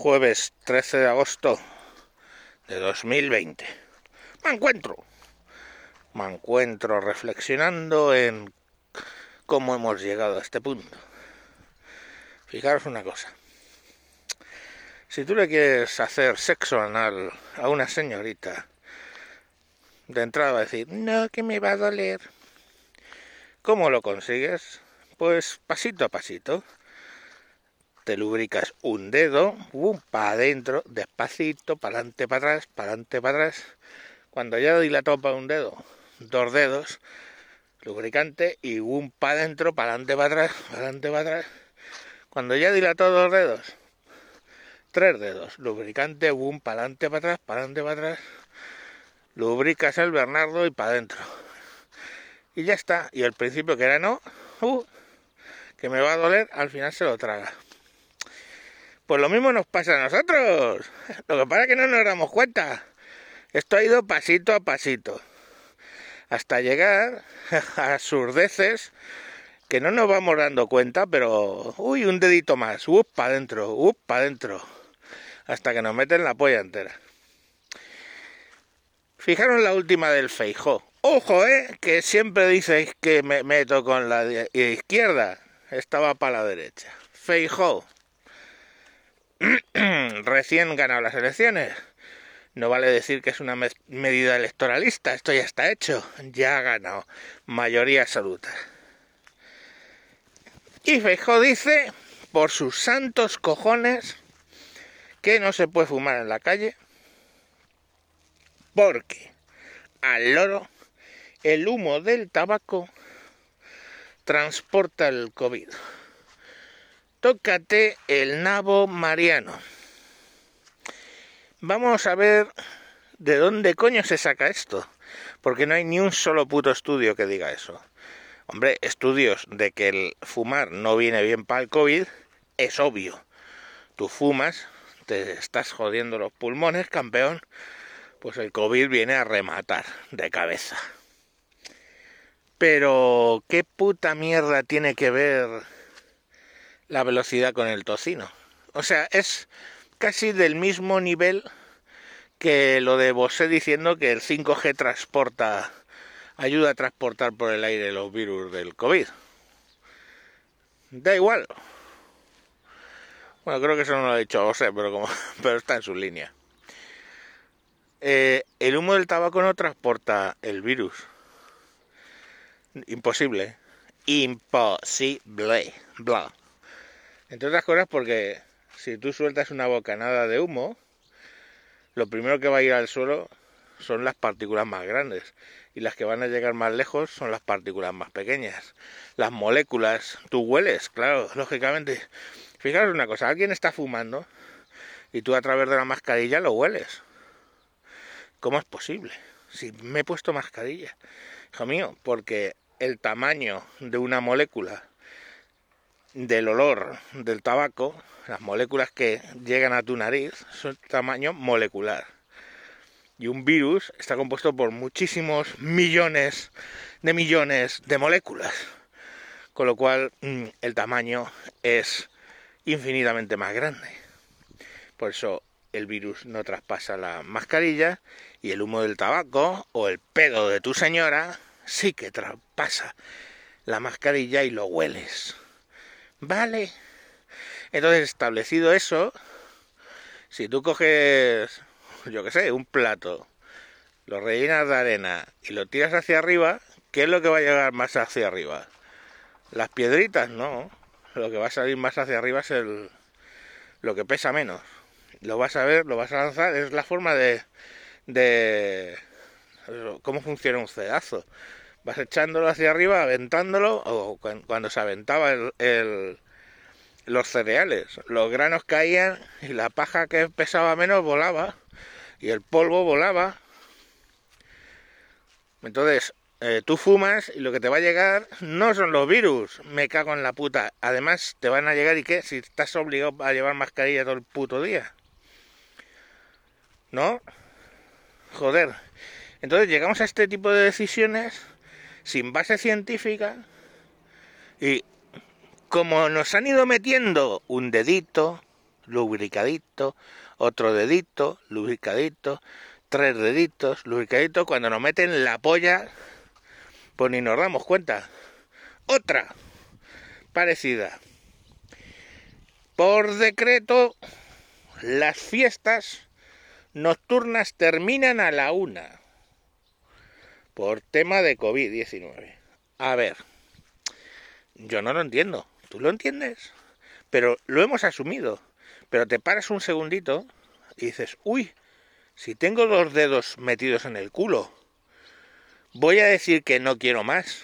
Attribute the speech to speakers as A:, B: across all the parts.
A: jueves 13 de agosto de 2020. Me encuentro, me encuentro reflexionando en cómo hemos llegado a este punto. Fijaros una cosa. Si tú le quieres hacer sexo anal a una señorita, de entrada va a decir, no, que me va a doler. ¿Cómo lo consigues? Pues pasito a pasito te lubricas un dedo, para adentro, despacito, para adelante, para atrás, para adelante, para atrás. Cuando ya dilató para un dedo, dos dedos, lubricante y un para adentro, para adelante, para atrás, para adelante, para atrás. Cuando ya dilató dos dedos, tres dedos, lubricante, un para adelante, para atrás, para adelante, para atrás. Lubricas el Bernardo y para adentro. Y ya está. Y el principio que era no, uh, que me va a doler, al final se lo traga. Pues lo mismo nos pasa a nosotros. Lo que pasa es que no nos damos cuenta. Esto ha ido pasito a pasito. Hasta llegar a surdeces que no nos vamos dando cuenta, pero uy, un dedito más, up para adentro, up para adentro, hasta que nos meten la polla entera. Fijaros la última del Feijó. Ojo, eh, que siempre dices que me meto con la izquierda, estaba para la derecha. Feijó. recién ganado las elecciones. No vale decir que es una medida electoralista, esto ya está hecho, ya ha ganado, mayoría absoluta. Y Feijóo dice, por sus santos cojones, que no se puede fumar en la calle, porque al loro el humo del tabaco transporta el COVID. Tócate el nabo mariano. Vamos a ver de dónde coño se saca esto. Porque no hay ni un solo puto estudio que diga eso. Hombre, estudios de que el fumar no viene bien para el COVID es obvio. Tú fumas, te estás jodiendo los pulmones, campeón, pues el COVID viene a rematar de cabeza. Pero, ¿qué puta mierda tiene que ver la velocidad con el tocino. O sea, es casi del mismo nivel que lo de Bosé diciendo que el 5G transporta, ayuda a transportar por el aire los virus del COVID. Da igual. Bueno, creo que eso no lo ha dicho Bosé, pero, como, pero está en su línea. Eh, el humo del tabaco no transporta el virus. Imposible. Imposible. Bla. Entre otras cosas porque si tú sueltas una bocanada de humo, lo primero que va a ir al suelo son las partículas más grandes y las que van a llegar más lejos son las partículas más pequeñas. Las moléculas, tú hueles, claro, lógicamente. Fijaros una cosa, alguien está fumando y tú a través de la mascarilla lo hueles. ¿Cómo es posible? Si me he puesto mascarilla, hijo mío, porque el tamaño de una molécula del olor del tabaco, las moléculas que llegan a tu nariz son tamaño molecular. Y un virus está compuesto por muchísimos millones de millones de moléculas. Con lo cual mm, el tamaño es infinitamente más grande. Por eso el virus no traspasa la mascarilla y el humo del tabaco o el pedo de tu señora sí que traspasa la mascarilla y lo hueles. Vale. Entonces, establecido eso, si tú coges, yo qué sé, un plato, lo rellenas de arena y lo tiras hacia arriba, ¿qué es lo que va a llegar más hacia arriba? Las piedritas, no. Lo que va a salir más hacia arriba es el, lo que pesa menos. Lo vas a ver, lo vas a lanzar, es la forma de, de cómo funciona un cedazo vas echándolo hacia arriba, aventándolo, o cuando se aventaba el, los cereales, los granos caían y la paja que pesaba menos volaba y el polvo volaba. Entonces, eh, tú fumas y lo que te va a llegar no son los virus, me cago en la puta. Además, te van a llegar y qué, si estás obligado a llevar mascarilla todo el puto día. ¿No? Joder. Entonces llegamos a este tipo de decisiones sin base científica y como nos han ido metiendo un dedito, lubricadito, otro dedito, lubricadito, tres deditos, lubricadito, cuando nos meten la polla, pues ni nos damos cuenta. Otra parecida. Por decreto, las fiestas nocturnas terminan a la una por tema de COVID-19. A ver, yo no lo entiendo. ¿Tú lo entiendes? Pero lo hemos asumido. Pero te paras un segundito y dices, uy, si tengo dos dedos metidos en el culo, voy a decir que no quiero más.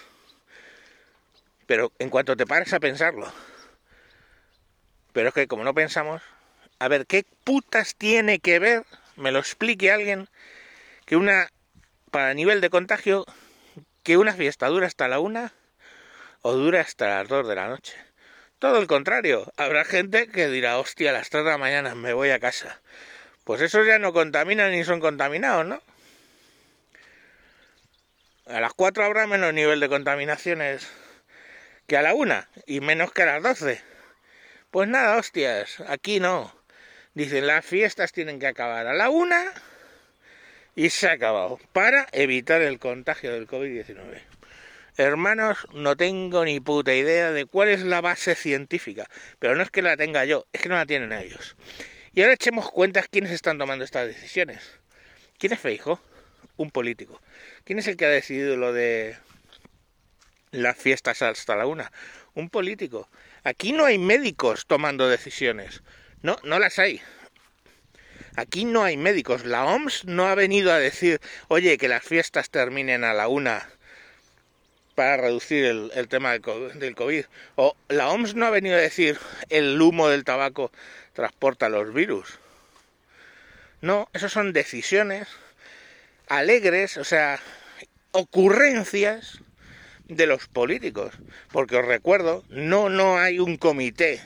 A: Pero en cuanto te paras a pensarlo, pero es que como no pensamos, a ver, ¿qué putas tiene que ver, me lo explique alguien, que una, para nivel de contagio, que una fiesta dura hasta la una o dura hasta las dos de la noche? Todo el contrario, habrá gente que dirá, hostia, a las tres de la mañana me voy a casa. Pues esos ya no contaminan ni son contaminados, ¿no? A las cuatro habrá menos nivel de contaminaciones que a la una y menos que a las doce. Pues nada, hostias, aquí no. Dicen, las fiestas tienen que acabar a la una y se ha acabado para evitar el contagio del COVID-19. Hermanos, no tengo ni puta idea de cuál es la base científica, pero no es que la tenga yo, es que no la tienen ellos. Y ahora echemos cuentas quiénes están tomando estas decisiones. ¿Quién es Feijo? Un político. ¿Quién es el que ha decidido lo de las fiestas hasta la una? Un político. Aquí no hay médicos tomando decisiones. No, no las hay. Aquí no hay médicos. La OMS no ha venido a decir, oye, que las fiestas terminen a la una para reducir el, tema del COVID. O la OMS no ha venido a decir, el humo del tabaco transporta los virus. No, eso son decisiones alegres, o sea, ocurrencias de los políticos. Porque os recuerdo, no, no hay un comité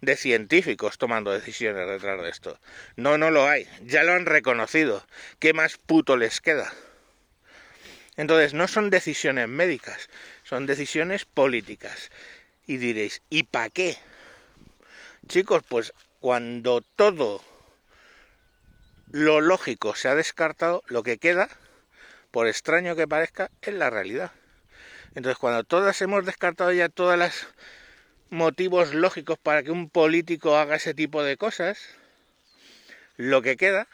A: de científicos tomando decisiones detrás de esto. No, no lo hay. Ya lo han reconocido. ¿Qué más puto les queda? Entonces, no son decisiones médicas, son decisiones políticas. Y diréis, ¿y para qué? Chicos, pues cuando todo lo lógico se ha descartado, lo que queda, por extraño que parezca, es la realidad. Entonces, cuando todas hemos descartado ya todas las motivos lógicos para que un político haga ese tipo de cosas, lo que queda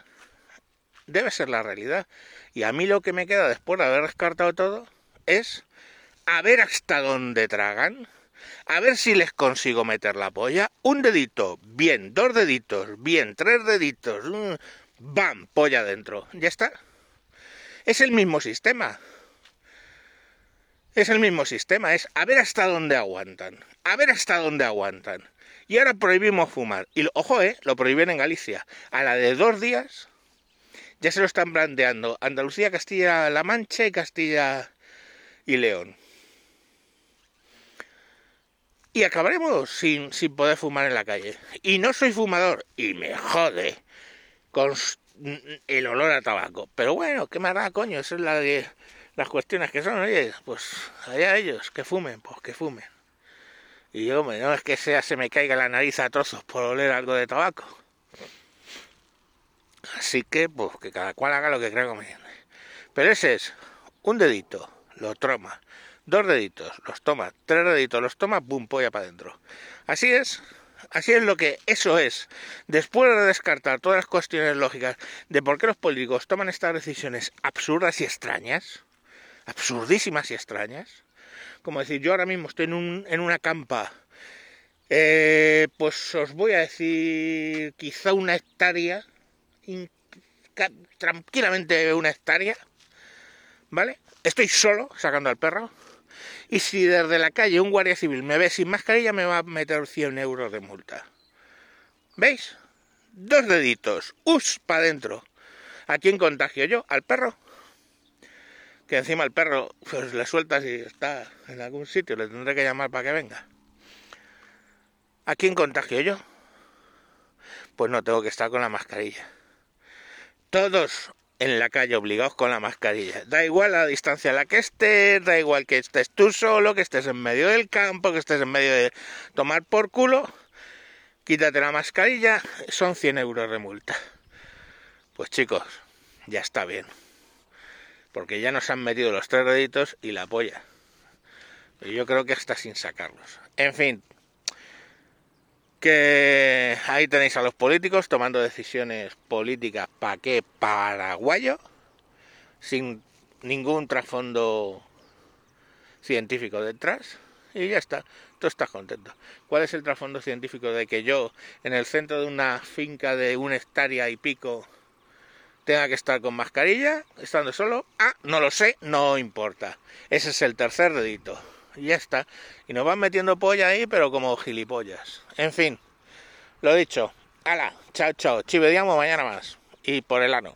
A: debe ser la realidad. Y a mí lo que me queda después de haber descartado todo es a ver hasta dónde tragan, a ver si les consigo meter la polla, un dedito, bien, dos deditos, bien, tres deditos, bam, polla dentro, ya está. Es el mismo sistema. Es el mismo sistema, es a ver hasta dónde aguantan, a ver hasta dónde aguantan. Y ahora prohibimos fumar. Y ojo, eh, lo prohíben en Galicia. A la de dos días ya se lo están planteando Andalucía, Castilla-La Mancha y Castilla y León. Y acabaremos sin, sin poder fumar en la calle. Y no soy fumador, y me jode con el olor a tabaco. Pero bueno, ¿qué más da, coño? Esa es la de las cuestiones que son, oye, pues allá ellos, que fumen, pues que fumen. Y yo, no es que sea se me caiga la nariz a trozos por oler algo de tabaco. Así que, pues, que cada cual haga lo que crea conveniente. Pero ese es un dedito, lo toma. Dos deditos, los toma. Tres deditos, los toma, pum, polla para adentro. Así es. Así es lo que eso es. Después de descartar todas las cuestiones lógicas de por qué los políticos toman estas decisiones absurdas y extrañas, absurdísimas y extrañas. Como decir, yo ahora mismo estoy en, un, en una campa, eh, pues os voy a decir quizá una hectárea, tranquilamente una hectárea, ¿vale? Estoy solo sacando al perro. Y si desde la calle un guardia civil me ve sin mascarilla, me va a meter 100 euros de multa. ¿Veis? Dos deditos. ¡Us! para adentro. ¿A quién contagio yo? ¿Al perro? Que encima el perro pues le sueltas y está en algún sitio, le tendré que llamar para que venga. ¿A quién contagio yo? Pues no tengo que estar con la mascarilla. Todos en la calle obligados con la mascarilla. Da igual la distancia a la que estés, da igual que estés tú solo, que estés en medio del campo, que estés en medio de tomar por culo. quítate la mascarilla, son 100 euros de multa. Pues chicos, ya está bien. Porque ya nos han metido los tres deditos y la polla. Y yo creo que hasta sin sacarlos. En fin, que ahí tenéis a los políticos tomando decisiones políticas para qué paraguayo, sin ningún trasfondo científico detrás, y ya está, tú estás contento. ¿Cuál es el trasfondo científico de que yo, en el centro de una finca de un hectárea y pico, tenga que estar con mascarilla, estando solo? Ah, no lo sé, no importa. Ese es el tercer dedito. Y ya está. Y nos van metiendo polla ahí, pero como gilipollas. En fin, lo dicho. Hala, chao, chao. Chivediamo mañana más. Y por el ano.